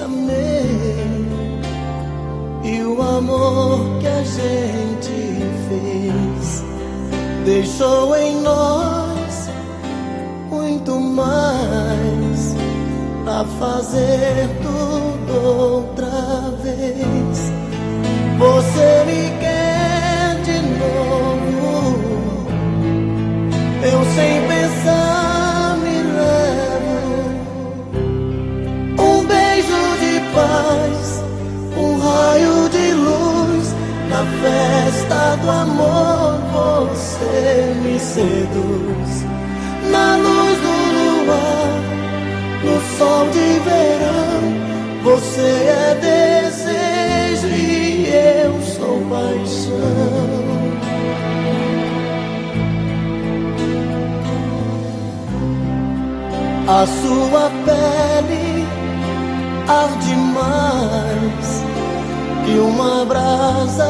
amei e o amor que a gente fez deixou em nós muito mais pra fazer tudo outra vez. Você me quer na festa do amor. Você me seduz na luz do luar, no sol de verão. Você é desejo e eu sou paixão. A sua pele arde mais que uma brasa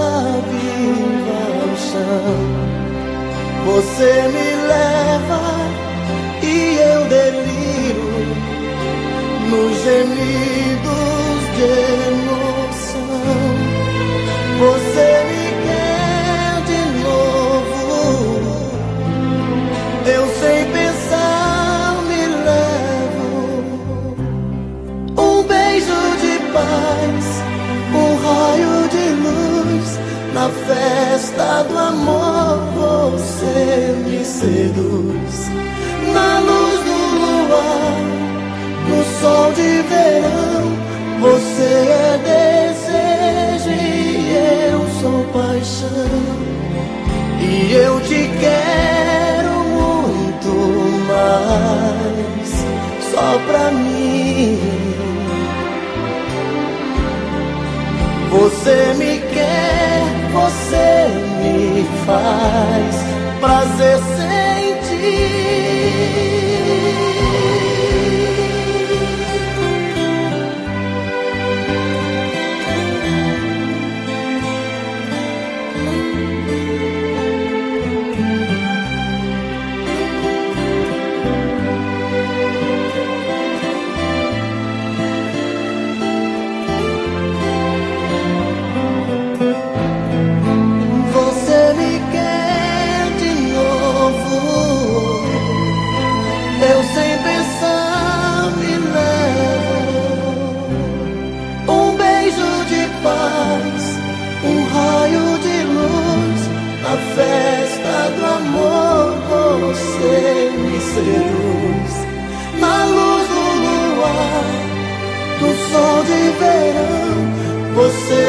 viva ao chão. Você me leva e eu deliro nos gemidos de emoção. Na festa do amor. Você me seduz na luz do luar no sol de verão. Você é desejo e eu sou paixão. E eu te quero muito mais, só pra mim. Você me quer, você me faz prazer sentir. Um raio de luz na festa do amor. Você me seduz na luz do luar, no sol de verão. Você